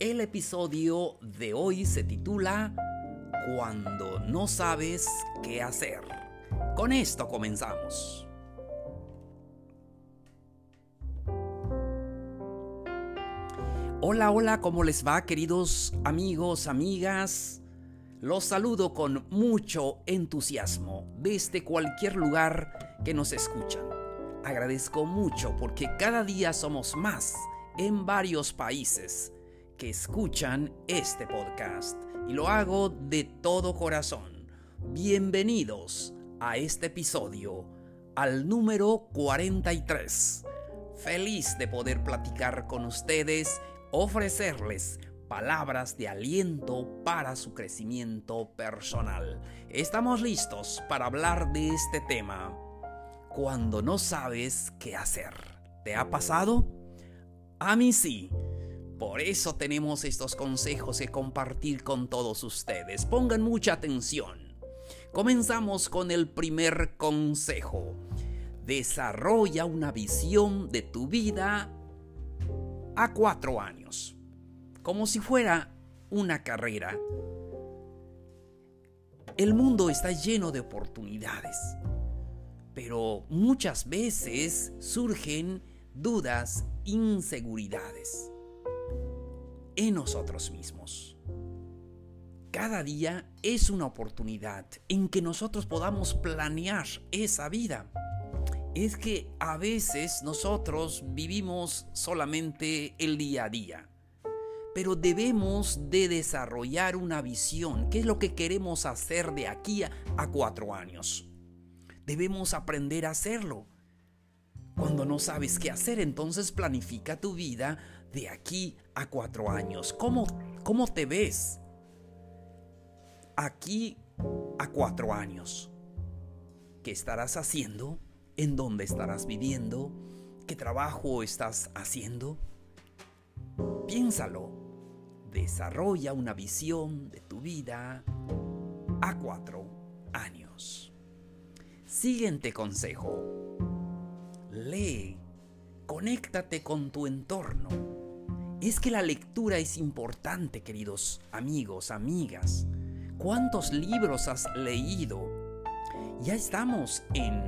El episodio de hoy se titula Cuando no sabes qué hacer. Con esto comenzamos. Hola, hola, ¿cómo les va queridos amigos, amigas? Los saludo con mucho entusiasmo desde cualquier lugar que nos escuchan. Agradezco mucho porque cada día somos más en varios países que escuchan este podcast y lo hago de todo corazón. Bienvenidos a este episodio, al número 43. Feliz de poder platicar con ustedes, ofrecerles palabras de aliento para su crecimiento personal. Estamos listos para hablar de este tema. Cuando no sabes qué hacer. ¿Te ha pasado? A mí sí. Por eso tenemos estos consejos que compartir con todos ustedes. Pongan mucha atención. Comenzamos con el primer consejo. Desarrolla una visión de tu vida a cuatro años. Como si fuera una carrera. El mundo está lleno de oportunidades. Pero muchas veces surgen dudas, inseguridades en nosotros mismos. Cada día es una oportunidad en que nosotros podamos planear esa vida. Es que a veces nosotros vivimos solamente el día a día, pero debemos de desarrollar una visión. ¿Qué es lo que queremos hacer de aquí a cuatro años? Debemos aprender a hacerlo. Cuando no sabes qué hacer, entonces planifica tu vida de aquí a cuatro años? ¿Cómo, cómo te ves aquí a cuatro años? ¿Qué estarás haciendo? ¿En dónde estarás viviendo? ¿Qué trabajo estás haciendo? Piénsalo. Desarrolla una visión de tu vida a cuatro años. Siguiente consejo. Lee. Conéctate con tu entorno es que la lectura es importante, queridos amigos, amigas. ¿Cuántos libros has leído? Ya estamos en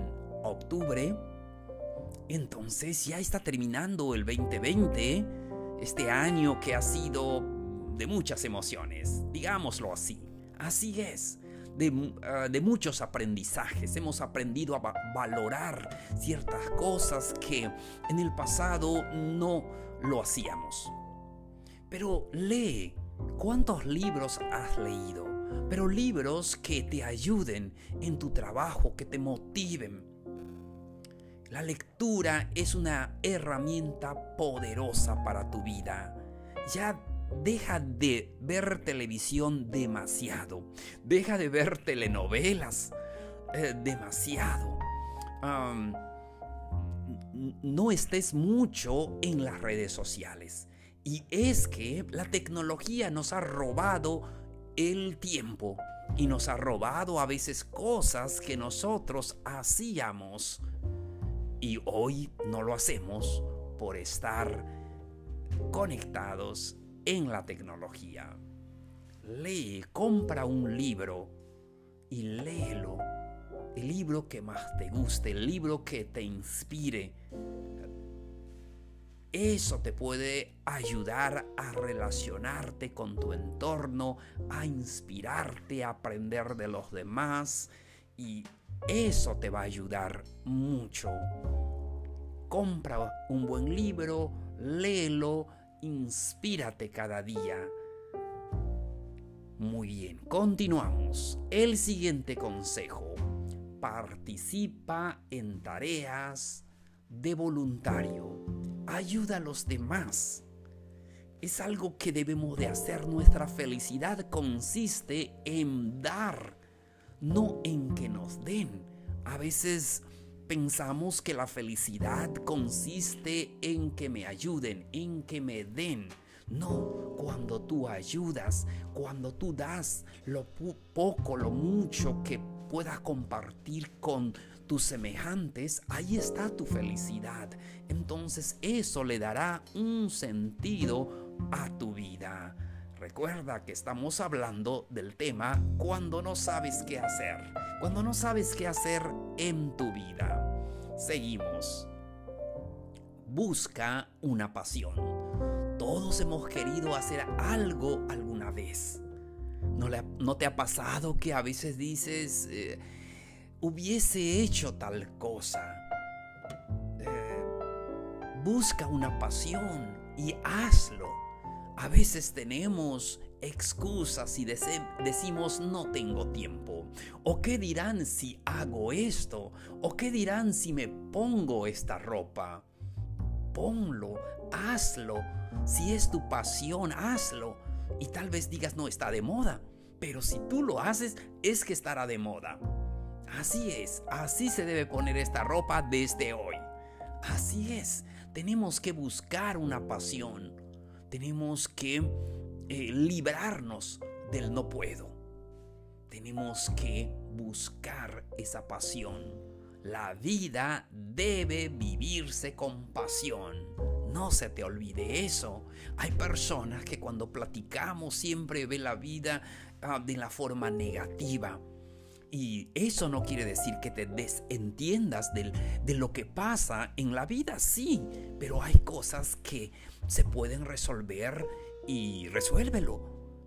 octubre, entonces ya está terminando el 2020, este año que ha sido de muchas emociones, digámoslo así. Así es. De, ah, de, muchos aprendizajes. Hemos aprendido a valorar ciertas cosas que en el pasado no lo hacíamos. Pero lee. ¿Cuántos libros has leído? Pero libros que te ayuden en tu trabajo, que te motiven. La lectura es una herramienta poderosa para tu vida. Ya deja de ver televisión demasiado. Deja de ver telenovelas eh, demasiado. no estés mucho en las redes sociales. Y es que la tecnología nos ha robado el tiempo y nos ha robado a veces cosas que nosotros hacíamos. Y hoy no lo hacemos por estar conectados en la tecnología. Lee, compra un libro y léelo. El libro que más te guste, el libro que te inspire eso te puede ayudar a relacionarte con tu entorno, a inspirarte, a aprender de los demás y eso te va a ayudar mucho. Compra un buen libro, léelo, inspírate cada día. Muy bien, continuamos. El siguiente consejo. Participa en tareas de voluntario ayuda a los demás. es algo que debemos de hacer. Nuestra felicidad consiste en dar, no en que nos den. A veces pensamos que la felicidad consiste en que me ayuden, en que me den. No, cuando tú ayudas, cuando tú das lo poco, lo mucho que puedas compartir con tus semejantes, ahí está tu felicidad. Entonces eso le dará un sentido a tu vida. Recuerda que estamos hablando del tema cuando no sabes qué hacer, cuando no sabes qué hacer en tu vida. Seguimos. Busca una pasión. Todos hemos querido hacer algo alguna vez. ¿No, te ha pasado que a veces dices, eh, hubiese hecho tal cosa? Eh, busca una pasión y hazlo. A veces tenemos excusas y decimos no tengo tiempo. ¿O qué dirán si hago esto? ¿O qué dirán si me pongo esta ropa? Ponlo, hazlo. Si es tu pasión, hazlo. Y tal vez digas no está de moda. Pero si tú lo haces, es que estará de moda. Así es, así se debe poner esta ropa desde hoy. Así es, tenemos que buscar una pasión. Tenemos que eh, librarnos del no puedo. Tenemos que buscar esa pasión. La vida debe vivirse con pasión. No se te olvide eso. Hay personas que cuando platicamos siempre ven la vida ah, de la forma negativa. Y eso no quiere decir que te desentiendas de lo que pasa en la vida, sí, pero hay cosas que se pueden resolver y resuélvelo.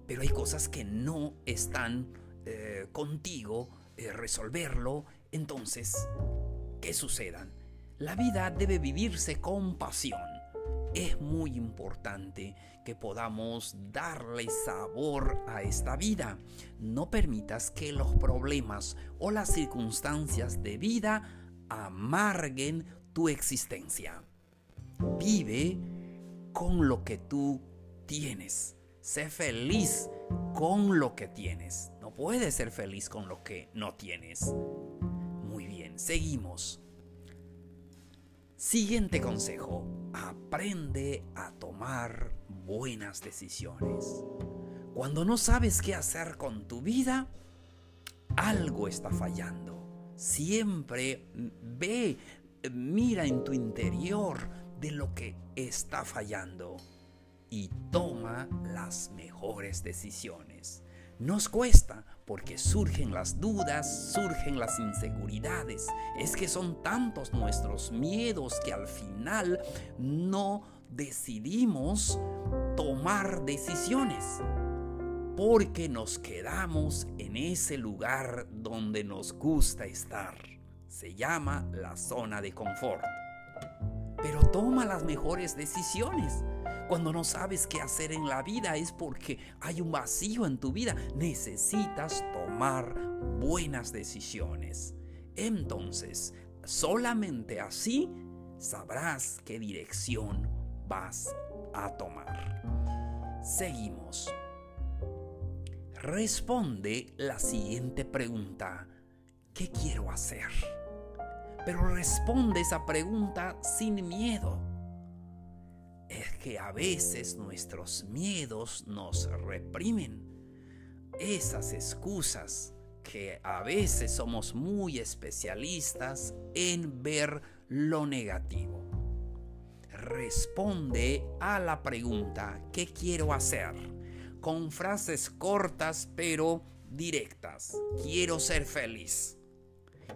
Pero hay cosas que no están eh, contigo, eh, resolverlo. Entonces, ¿qué sucedan? La vida debe vivirse con pasión. Es muy importante que podamos darle sabor a esta vida. No permitas que los problemas o las circunstancias de vida amarguen tu existencia. Vive con lo que tú tienes. Sé feliz con lo que tienes. No puedes ser feliz con lo que no tienes. Muy bien, seguimos. Siguiente consejo. Aprende a tomar buenas decisiones. Cuando no sabes qué hacer con tu vida, algo está fallando. Siempre ve, mira en tu interior de lo que está fallando y toma las mejores decisiones. Nos cuesta porque surgen las dudas, surgen las inseguridades. Es que son tantos nuestros miedos que al final no decidimos tomar decisiones. Porque nos quedamos en ese lugar donde nos gusta estar. Se llama la zona de confort. Pero toma las mejores decisiones cuando no sabes qué hacer en la vida es porque hay un vacío en tu vida. Necesitas tomar buenas decisiones. Entonces, solamente así sabrás qué dirección vas a tomar. Seguimos. Responde la siguiente pregunta. ¿Qué quiero hacer? Pero responde esa pregunta sin miedo es que a veces nuestros miedos nos reprimen. Esas excusas que a veces somos muy especialistas en ver lo negativo. Responde a la pregunta ¿qué quiero hacer? Con frases cortas pero directas. Quiero ser feliz.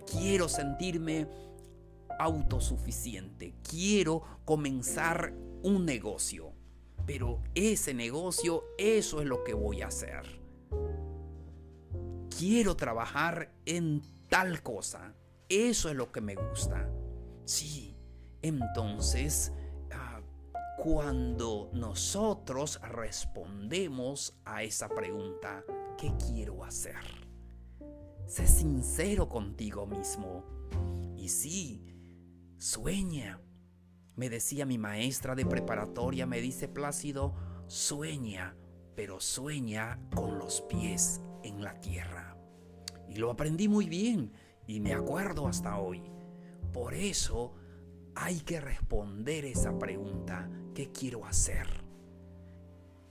Quiero sentirme autosuficiente. Quiero comenzar un negocio. Pero ese negocio, eso es lo que voy a hacer. Quiero trabajar en tal cosa. Eso es lo que me gusta. Sí, entonces, ah, cuando nosotros respondemos a esa pregunta, ¿qué quiero hacer? Sé sincero contigo mismo. Y sí, sueña, me decía mi maestra de preparatoria, me dice Plácido, sueña, pero sueña con los pies en la tierra. Y lo aprendí muy bien y me acuerdo hasta hoy. Por eso hay que responder esa pregunta, ¿qué quiero hacer?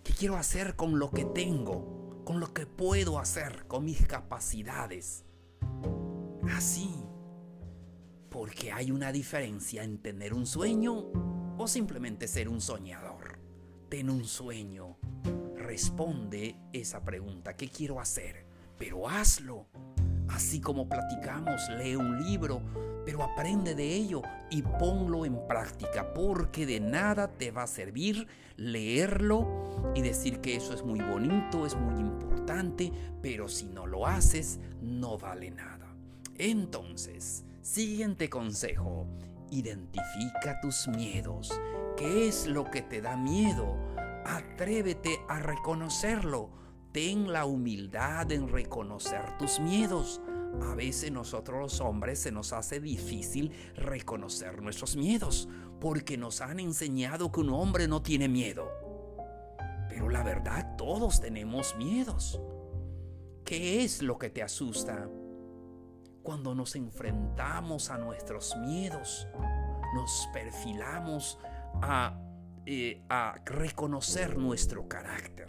¿Qué quiero hacer con lo que tengo? Con lo que puedo hacer, con mis capacidades. Así. Porque hay una diferencia en tener un sueño o simplemente ser un soñador. Ten un sueño. Responde esa pregunta, ¿qué quiero hacer? Pero hazlo. Así como platicamos, lee un libro, pero aprende de ello y ponlo en práctica, porque de nada te va a servir leerlo y decir que eso es muy bonito, es muy importante, pero si no lo haces, no vale nada. Entonces, siguiente consejo, identifica tus miedos. ¿Qué es lo que te da miedo? Atrévete a reconocerlo Ten la humildad en reconocer tus miedos. A veces nosotros los hombres se nos hace difícil reconocer nuestros miedos porque nos han enseñado que un hombre no tiene miedo. Pero la verdad, todos tenemos miedos. ¿Qué es lo que te asusta? Cuando nos enfrentamos a nuestros miedos, nos perfilamos a, eh, a reconocer nuestro carácter.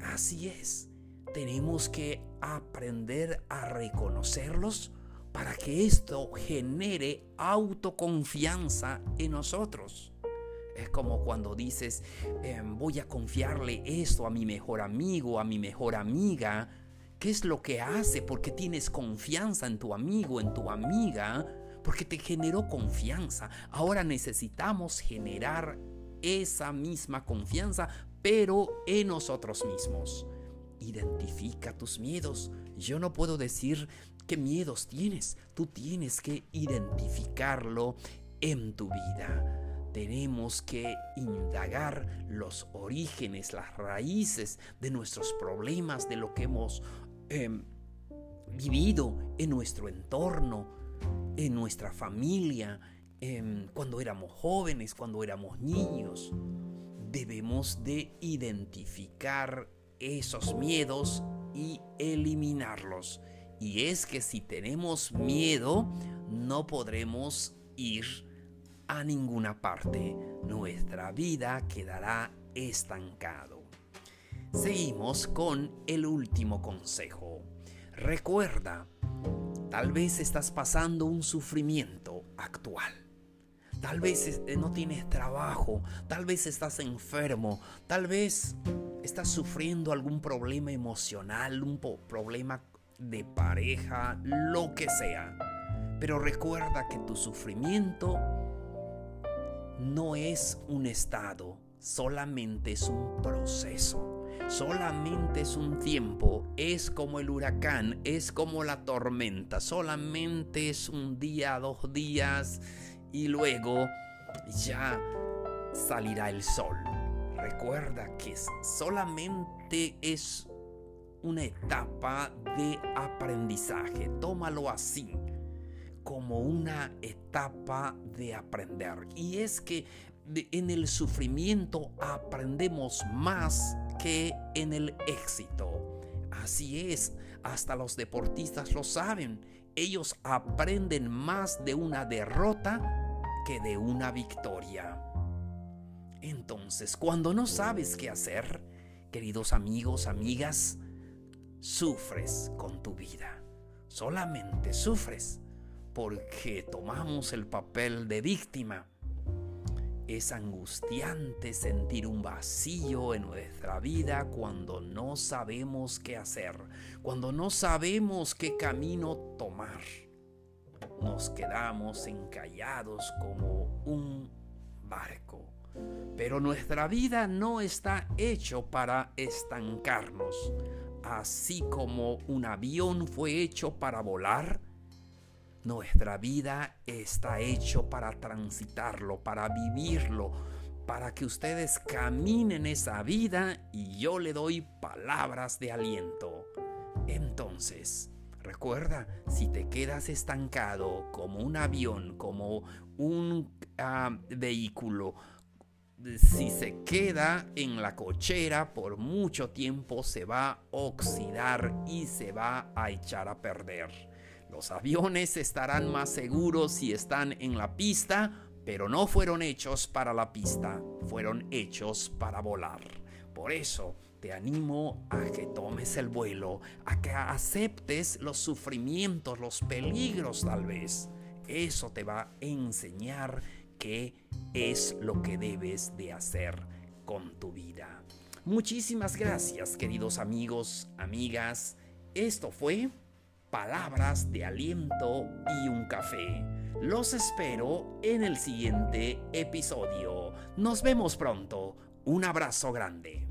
Así es, tenemos que aprender a reconocerlos para que esto genere autoconfianza en nosotros. Es como cuando dices, em, voy a confiarle esto a mi mejor amigo, a mi mejor amiga. ¿Qué es lo que hace? Porque tienes confianza en tu amigo, en tu amiga, porque te generó confianza. Ahora necesitamos generar esa misma confianza pero en nosotros mismos. Identifica tus miedos. Yo no puedo decir qué miedos tienes. Tú tienes que identificarlo en tu vida. Tenemos que indagar los orígenes, las raíces de nuestros problemas, de lo que hemos em, vivido en nuestro entorno, en nuestra familia, em, cuando éramos jóvenes, cuando éramos niños debemos de identificar esos miedos y eliminarlos. Y es que si tenemos miedo, no podremos ir a ninguna parte. Nuestra vida quedará estancado. Seguimos con el último consejo. Recuerda, tal vez estás pasando un sufrimiento actual Tal vez este, no tienes trabajo, tal vez estás enfermo, tal vez estás sufriendo algún problema emocional, un problema de pareja, lo que sea. Pero recuerda que tu sufrimiento no es un estado, solamente es un proceso. Solamente es un tiempo, es como el huracán, es como la tormenta, solamente es un día, dos días y luego ya salirá el sol. Recuerda que solamente es una etapa de aprendizaje. Tómalo así, como una etapa de aprender. Y es que en el sufrimiento aprendemos más que en el éxito. Así es, hasta los deportistas lo saben. Ellos aprenden más de una derrota que de una victoria. Entonces, cuando no sabes qué hacer, queridos amigos, amigas, sufres con tu vida. Solamente sufres porque tomamos el papel de víctima. Es angustiante sentir un vacío en nuestra vida cuando no sabemos qué hacer, cuando no sabemos qué camino tomar nos quedamos encallados como un barco. Pero nuestra vida no está hecho para estancarnos. Así como un avión fue hecho para volar, nuestra vida está hecho para transitarlo, para vivirlo, para que ustedes caminen esa vida y yo le doy palabras de aliento. Entonces, Recuerda, si te quedas estancado como un avión, como un ah, vehículo, si se queda en la cochera por mucho tiempo se va a oxidar y se va a echar a perder. Los aviones estarán más seguros si están en la pista, pero no fueron hechos para la pista, fueron hechos para volar. Por eso te animo a que tomes el vuelo, a que aceptes los sufrimientos, los peligros tal vez. Eso te va a enseñar qué es lo que debes de hacer con tu vida. Muchísimas gracias queridos amigos, amigas. Esto fue Palabras de Aliento y un Café. Los espero en el siguiente episodio. Nos vemos pronto. Un abrazo grande.